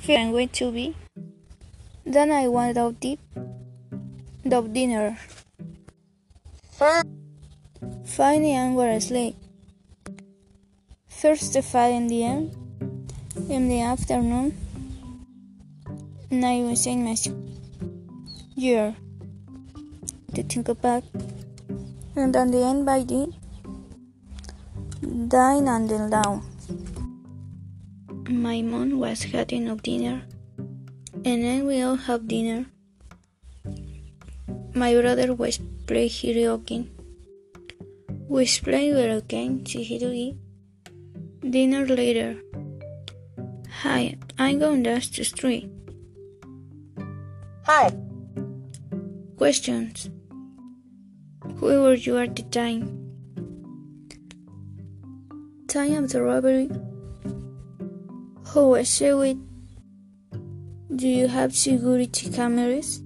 Here I'm going to be. Then I went out deep. The dinner. Finally, I were asleep. Fight in the end. In the afternoon, and I was in my year to think about. And on the end, by the dine and then down. My mom was having of dinner, and then we all have dinner. My brother was playing karaoke. We played games, eat. Dinner later. Hi, I'm going down the street. Hi, Questions. Who were you at the time? Time of the robbery. Who was it? Do you have security cameras?